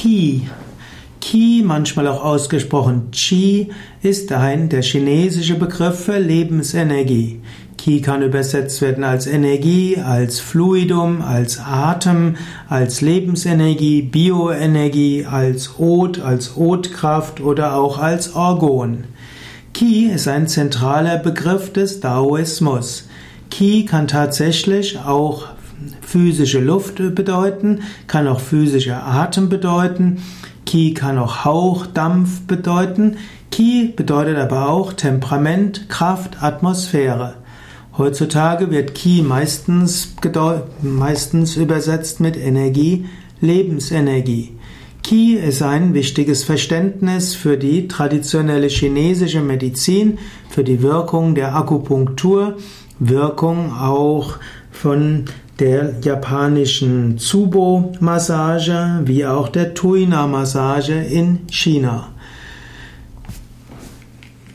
Qi. Qi, manchmal auch ausgesprochen Qi, ist ein der chinesische Begriff für Lebensenergie. Qi kann übersetzt werden als Energie, als Fluidum, als Atem, als Lebensenergie, Bioenergie, als Od, als Odkraft oder auch als Orgon. Qi ist ein zentraler Begriff des Daoismus. Qi kann tatsächlich auch physische Luft bedeuten, kann auch physischer Atem bedeuten. Qi kann auch Hauch, Dampf bedeuten. Qi bedeutet aber auch Temperament, Kraft, Atmosphäre. Heutzutage wird Qi meistens, meistens übersetzt mit Energie, Lebensenergie. Qi ist ein wichtiges Verständnis für die traditionelle chinesische Medizin, für die Wirkung der Akupunktur, Wirkung auch von der japanischen Tsubo-Massage wie auch der Tuina-Massage in China.